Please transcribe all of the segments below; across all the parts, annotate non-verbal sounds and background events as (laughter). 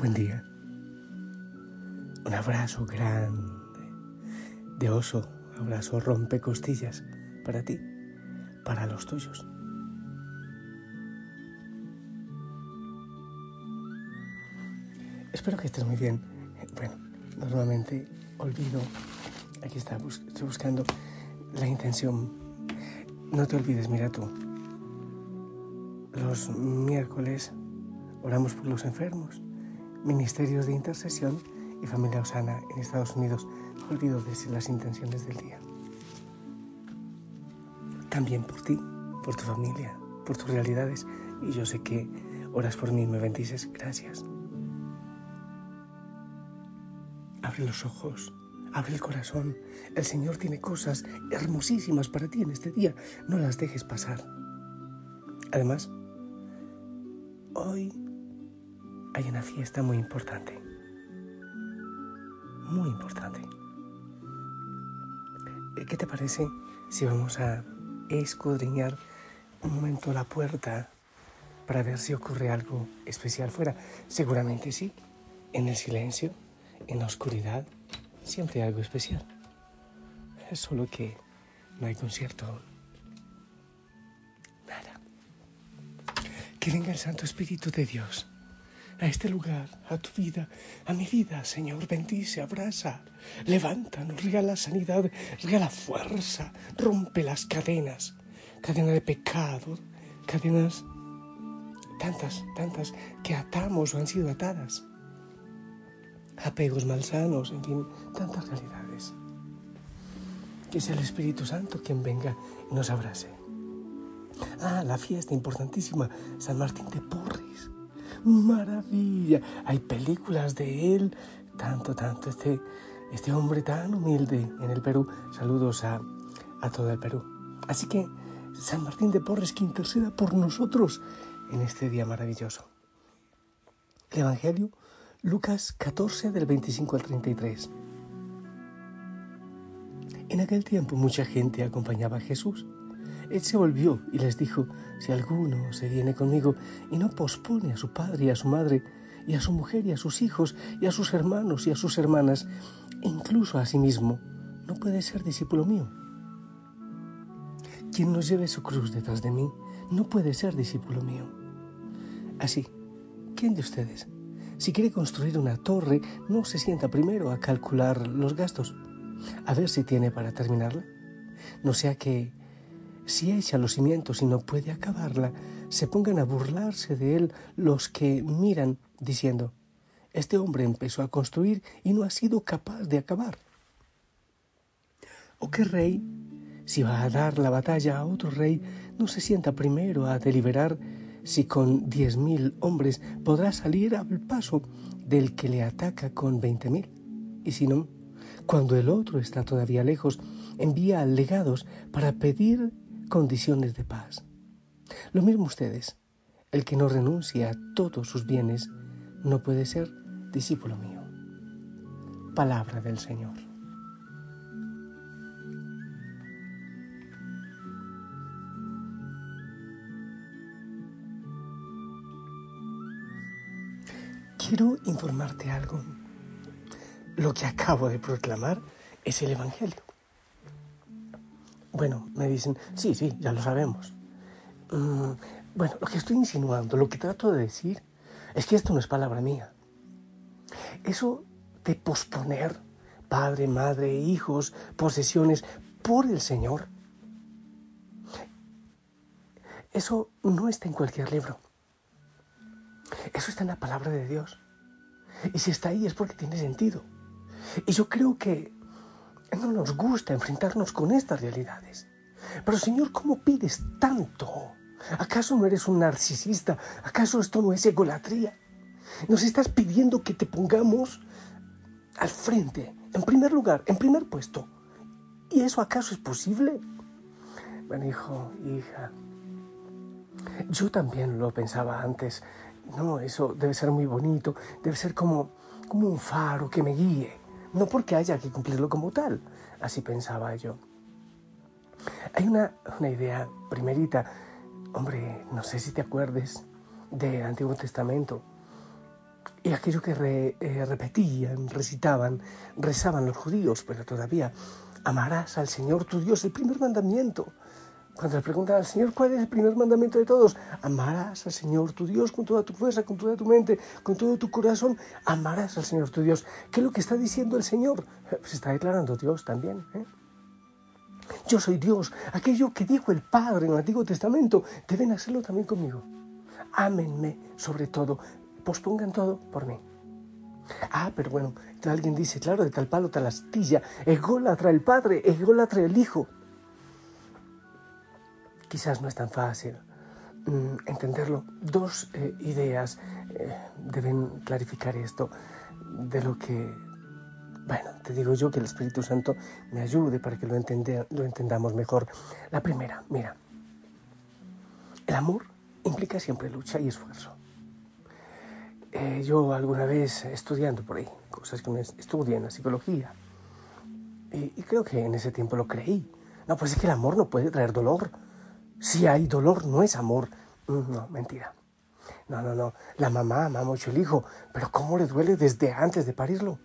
Buen día. Un abrazo grande de oso, abrazo rompe costillas para ti, para los tuyos. Espero que estés muy bien. Bueno, normalmente olvido, aquí está, estoy buscando la intención. No te olvides, mira tú. Los miércoles oramos por los enfermos Ministerios de Intercesión y Familia Osana en Estados Unidos. Olvido las intenciones del día. También por ti, por tu familia, por tus realidades. Y yo sé que oras por mí, me bendices. Gracias. Abre los ojos, abre el corazón. El Señor tiene cosas hermosísimas para ti en este día. No las dejes pasar. Además, hoy hay una fiesta muy importante. Muy importante. Eh, ¿Qué te parece si vamos a escudriñar un momento la puerta para ver si ocurre algo especial fuera? Seguramente sí. En el silencio, en la oscuridad, siempre hay algo especial. Es solo que no hay concierto. Nada. Que venga el Santo Espíritu de Dios a este lugar, a tu vida, a mi vida, Señor. Bendice, abraza, levántanos, regala sanidad, regala fuerza, rompe las cadenas, cadena de pecado, cadenas tantas, tantas que atamos o han sido atadas, apegos malsanos, en fin, tantas realidades. Que sea el Espíritu Santo quien venga y nos abrace. Ah, la fiesta importantísima, San Martín de Porres maravilla. Hay películas de él, tanto, tanto, este, este hombre tan humilde en el Perú. Saludos a, a todo el Perú. Así que San Martín de Porres que interceda por nosotros en este día maravilloso. El Evangelio, Lucas 14 del 25 al 33. En aquel tiempo mucha gente acompañaba a Jesús él se volvió y les dijo, si alguno se viene conmigo y no pospone a su padre y a su madre, y a su mujer y a sus hijos, y a sus hermanos y a sus hermanas, e incluso a sí mismo, no puede ser discípulo mío. Quien no lleve su cruz detrás de mí, no puede ser discípulo mío. Así, ¿quién de ustedes, si quiere construir una torre, no se sienta primero a calcular los gastos, a ver si tiene para terminarla? No sea que si echa los cimientos y no puede acabarla, se pongan a burlarse de él los que miran, diciendo, este hombre empezó a construir y no ha sido capaz de acabar. ¿O qué rey, si va a dar la batalla a otro rey, no se sienta primero a deliberar si con diez mil hombres podrá salir al paso del que le ataca con veinte mil? Y si no, cuando el otro está todavía lejos, envía legados para pedir condiciones de paz. Lo mismo ustedes, el que no renuncia a todos sus bienes no puede ser discípulo mío. Palabra del Señor. Quiero informarte algo. Lo que acabo de proclamar es el Evangelio. Bueno, me dicen, sí, sí, ya lo sabemos. Mm, bueno, lo que estoy insinuando, lo que trato de decir, es que esto no es palabra mía. Eso de posponer, padre, madre, hijos, posesiones, por el Señor. Eso no está en cualquier libro. Eso está en la palabra de Dios. Y si está ahí es porque tiene sentido. Y yo creo que no nos gusta enfrentarnos con estas realidades. Pero Señor, ¿cómo pides tanto? ¿Acaso no eres un narcisista? ¿Acaso esto no es egolatría? Nos estás pidiendo que te pongamos al frente, en primer lugar, en primer puesto. ¿Y eso acaso es posible? Bueno, hijo, hija, yo también lo pensaba antes. No, eso debe ser muy bonito, debe ser como, como un faro que me guíe, no porque haya que cumplirlo como tal. Así pensaba yo. Hay una, una idea primerita, hombre, no sé si te acuerdes del Antiguo Testamento y aquello que eh, repetían, recitaban, rezaban los judíos, pero todavía amarás al Señor tu Dios, el primer mandamiento. Cuando le preguntan al Señor cuál es el primer mandamiento de todos, amarás al Señor tu Dios con toda tu fuerza, con toda tu mente, con todo tu corazón, amarás al Señor tu Dios. ¿Qué es lo que está diciendo el Señor? Se pues está declarando Dios también. ¿eh? Yo soy Dios. Aquello que dijo el Padre en el Antiguo Testamento, deben hacerlo también conmigo. Ámenme sobre todo, pospongan todo por mí. Ah, pero bueno, alguien dice, claro, de tal palo, tal astilla, ególatra el Padre, ególatra el Hijo quizás no es tan fácil mm, entenderlo. Dos eh, ideas eh, deben clarificar esto de lo que, bueno, te digo yo que el Espíritu Santo me ayude para que lo, lo entendamos mejor. La primera, mira, el amor implica siempre lucha y esfuerzo. Eh, yo alguna vez estudiando por ahí, cosas que estudié en la psicología, y, y creo que en ese tiempo lo creí. No, pues es que el amor no puede traer dolor si hay dolor, no es amor. Mm, no, mentira. No, no, no. La mamá ama mucho el hijo, pero ¿cómo le duele desde antes de parirlo?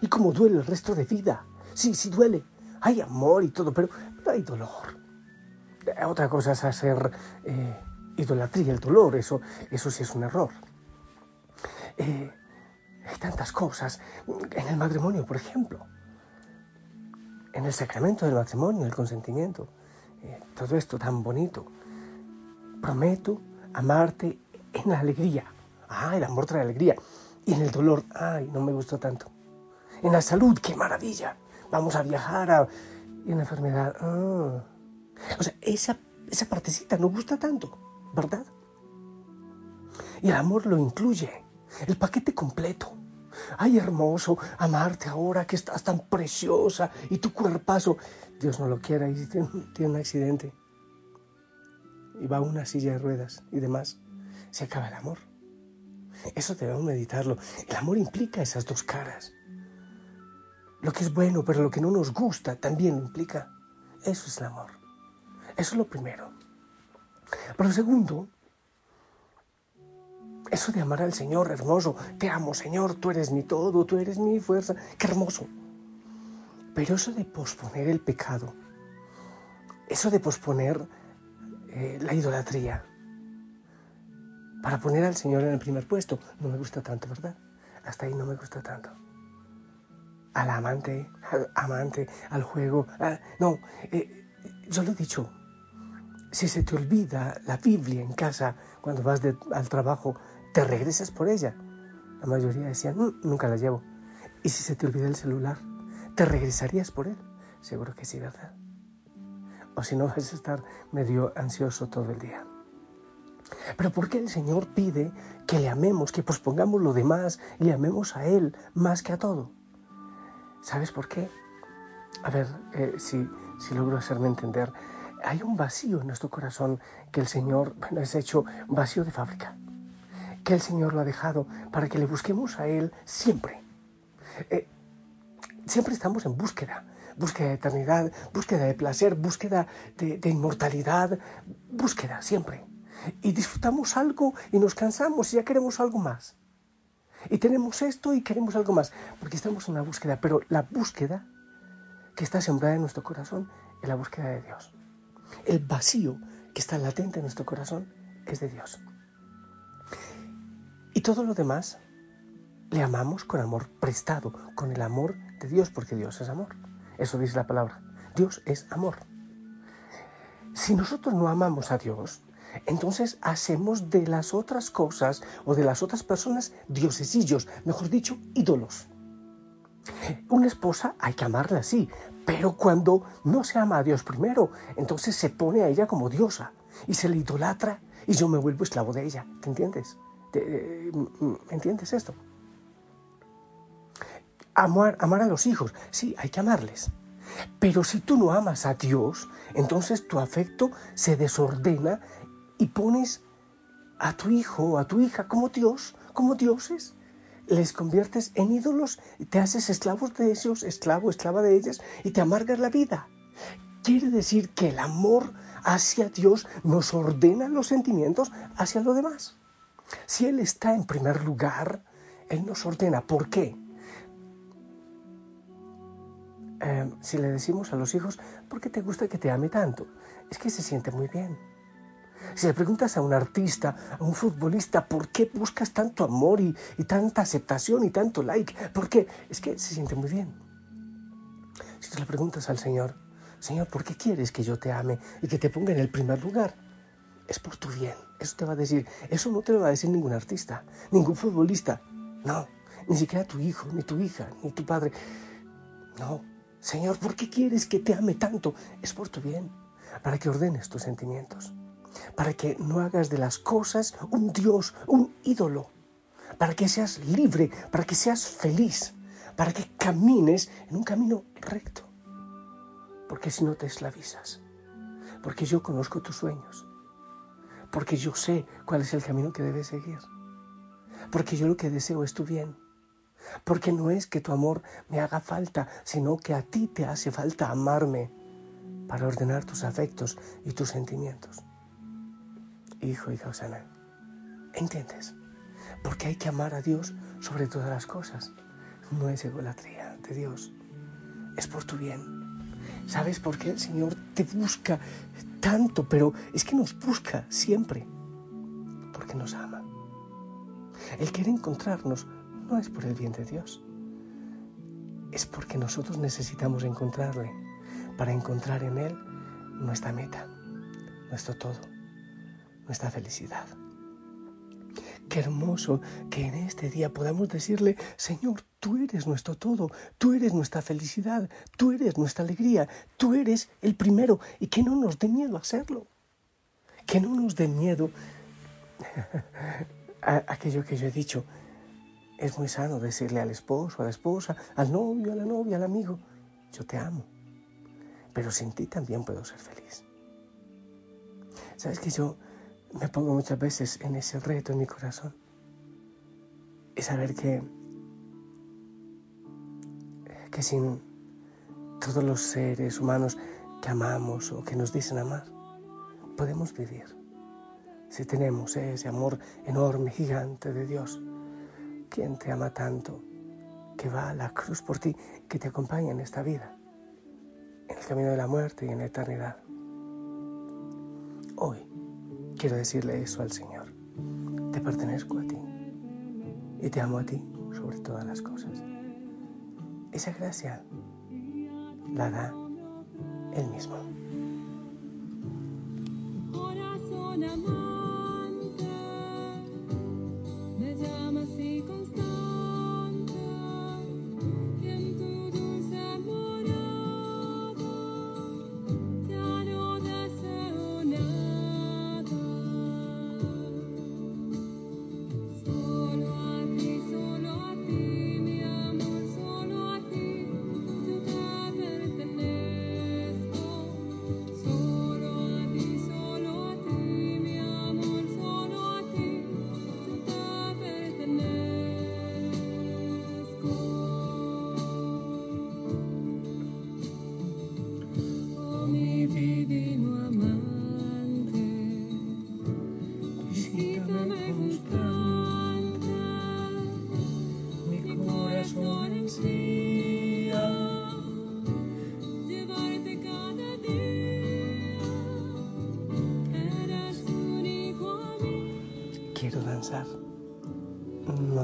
¿Y cómo duele el resto de vida? Sí, sí duele. Hay amor y todo, pero, hay dolor. Eh, otra cosa es hacer eh, idolatría, el dolor. Eso, eso sí es un error. Eh, hay tantas cosas. En el matrimonio, por ejemplo. En el sacramento del matrimonio, el consentimiento todo esto tan bonito. Prometo amarte en la alegría. Ah, el amor trae alegría. Y en el dolor, ay, no me gustó tanto. En la salud, qué maravilla. Vamos a viajar a... Y en la enfermedad, ah. O sea, esa, esa partecita no gusta tanto, ¿verdad? Y el amor lo incluye, el paquete completo. Ay, hermoso, amarte ahora que estás tan preciosa y tu cuerpazo. Dios no lo quiera y tiene, un accidente y va a una silla de ruedas y demás, se acaba el amor. Eso debemos meditarlo. El amor implica esas dos caras. Lo que es bueno, pero lo que no nos gusta también lo implica. Eso es el amor. Eso es lo primero. Pero segundo, eso de amar al Señor, hermoso. Te amo, Señor, tú eres mi todo, tú eres mi fuerza. Qué hermoso. Pero eso de posponer el pecado, eso de posponer eh, la idolatría para poner al Señor en el primer puesto, no me gusta tanto, ¿verdad? Hasta ahí no me gusta tanto. Al amante, al amante, al juego. No, eh, yo lo he dicho. Si se te olvida la Biblia en casa cuando vas al trabajo, te regresas por ella. La mayoría decían, mm, nunca la llevo. Y si se te olvida el celular, ¿te regresarías por él? Seguro que sí, ¿verdad? O si no, vas a estar medio ansioso todo el día. Pero ¿por qué el Señor pide que le amemos, que pospongamos lo demás y le amemos a Él más que a todo? ¿Sabes por qué? A ver eh, si, si logro hacerme entender. Hay un vacío en nuestro corazón que el Señor, bueno, es hecho vacío de fábrica que el Señor lo ha dejado para que le busquemos a Él siempre. Eh, siempre estamos en búsqueda, búsqueda de eternidad, búsqueda de placer, búsqueda de, de, inmortalidad, búsqueda siempre. Y disfrutamos algo y nos cansamos y ya queremos algo más. Y tenemos esto y queremos algo más, porque estamos en una búsqueda, pero la búsqueda que está sembrada en nuestro corazón es la búsqueda de Dios. El vacío que está latente en nuestro corazón es de Dios. Y todo lo demás le amamos con amor prestado, con el amor de Dios porque Dios es amor. Eso dice la palabra. Dios es amor. Si nosotros no amamos a Dios, entonces hacemos de las otras cosas o de las otras personas diosesillos, mejor dicho, ídolos. Una esposa hay que amarla, sí, pero cuando no se ama a Dios primero, entonces se pone a ella como diosa y se le idolatra y yo me vuelvo esclavo de ella. ¿Te entiendes? ¿Te, entiendes esto? Amar, amar a los hijos, sí, hay que amarles. Pero si tú no amas a Dios, entonces tu afecto se desordena y pones a tu hijo a tu hija como Dios, como dioses. Les conviertes en ídolos te haces esclavos de ellos, esclavo, esclava de ellas y te amargas la vida. Quiere decir que el amor hacia Dios nos ordena los sentimientos hacia lo demás. Si Él está en primer lugar, Él nos ordena. ¿Por qué? Eh, si le decimos a los hijos, ¿por qué te gusta que te ame tanto? Es que se siente muy bien. Si le preguntas a un artista, a un futbolista, ¿por qué buscas tanto amor y, tanta aceptación y tanto like? ¿Por qué? Es que se siente muy bien. Si te le preguntas al Señor, Señor, ¿por qué quieres que yo te ame y que te ponga en el primer lugar? Es por tu bien. Eso te va a decir. Eso no te lo va a decir ningún artista, ningún futbolista. No, ni siquiera tu hijo, ni tu hija, ni tu padre. No. Señor, ¿por qué quieres que te ame tanto? Es por tu bien, para que ordenes tus sentimientos para que no hagas de las cosas un Dios, un ídolo, para que seas libre, para que seas feliz, para que camines en un camino recto. Porque si no te esclavizas, porque yo conozco tus sueños, porque yo sé cuál es el camino que debes seguir, porque yo lo que deseo es tu bien, porque no es que tu amor me haga falta, sino que a ti te hace falta amarme para ordenar tus afectos y tus sentimientos hijo, y Osana. ¿Entiendes? Porque hay que amar a Dios sobre todas las cosas. No es egolatría de Dios. Es por tu bien. ¿Sabes por qué el Señor te busca tanto? Pero es que nos busca siempre. Porque nos ama. El querer encontrarnos no es por el bien de Dios. Es porque nosotros necesitamos encontrarle para encontrar en Él nuestra meta, nuestro todo nuestra felicidad. Qué hermoso que en este día podamos decirle, Señor, tú eres nuestro todo, tú eres nuestra felicidad, tú eres nuestra alegría, tú eres el primero y que no nos dé miedo hacerlo. Que no nos dé miedo (laughs) a aquello que yo he dicho. Es muy sano decirle al esposo, a la esposa, al novio, a la novia, al amigo, yo te amo, pero sin ti también puedo ser feliz. ¿Sabes que yo me pongo muchas veces en ese reto en mi corazón. Y saber que, que sin todos los seres humanos que amamos o que nos dicen amar, podemos vivir. Si tenemos ese amor enorme, gigante de Dios, quien te ama tanto, que va a la cruz por ti, que te acompaña en esta vida, en el camino de la muerte y en la eternidad. Hoy Quiero decirle eso al Señor. Te pertenezco a ti y te amo a ti sobre todas las cosas. Esa gracia la da Él mismo.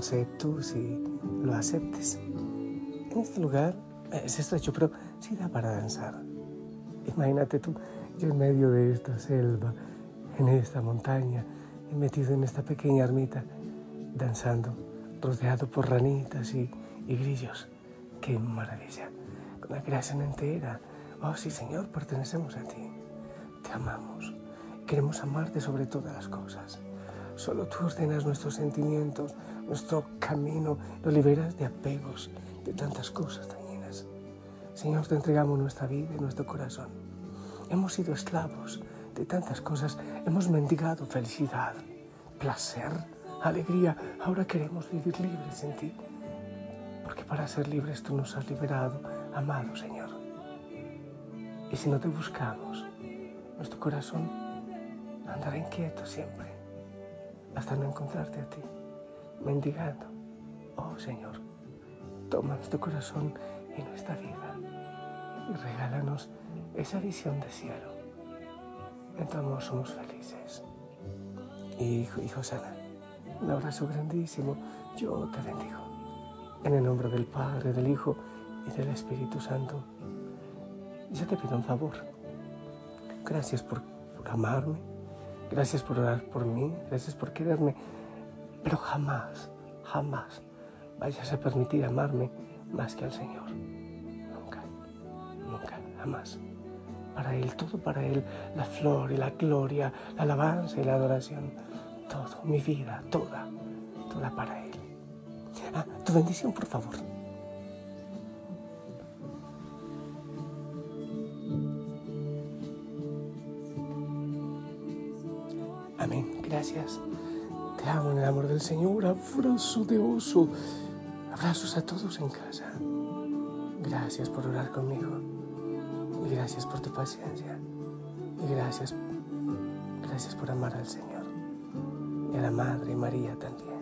No sé tú si lo aceptes. este lugar es estrecho, pero sí da para danzar. Imagínate tú, yo en medio de esta selva, en esta montaña, metido en esta pequeña ermita, danzando, rodeado por ranitas y, y grillos. ¡Qué maravilla! Con la creación entera. Oh sí, Señor, pertenecemos a ti. Te amamos. Queremos amarte sobre todas las cosas. Solo tú ordenas nuestros sentimientos, nuestro camino, lo liberas de apegos, de tantas cosas dañinas. Señor, te entregamos nuestra vida y nuestro corazón. Hemos sido esclavos de tantas cosas, hemos mendigado felicidad, placer, alegría. Ahora queremos vivir libres en ti, porque para ser libres tú nos has liberado, amado Señor. Y si no te buscamos, nuestro corazón andará inquieto siempre, hasta no encontrarte a ti, mendigando. Oh Señor, toma nuestro corazón y nuestra vida y regálanos esa visión de cielo. En tu somos felices. Hijo, hijo sana, un abrazo grandísimo. Yo te bendigo. En el nombre del Padre, del Hijo y del Espíritu Santo. Yo te pido un favor. Gracias por, por amarme. Gracias por orar por mí. Gracias por quererme. Pero jamás, jamás vayas a permitir amarme más que al Señor. Nunca, nunca, jamás. Para Él, todo para Él, la flor y la gloria, la alabanza y la adoración, todo, mi vida, toda, toda para Él. Ah, tu bendición, por favor. Amén. Gracias. Te amo en el amor del Señor. Abrazo de oso. Abrazos a todos en casa. Gracias por orar conmigo. Y gracias por tu paciencia. Y gracias, gracias por amar al Señor. Y a la Madre María también.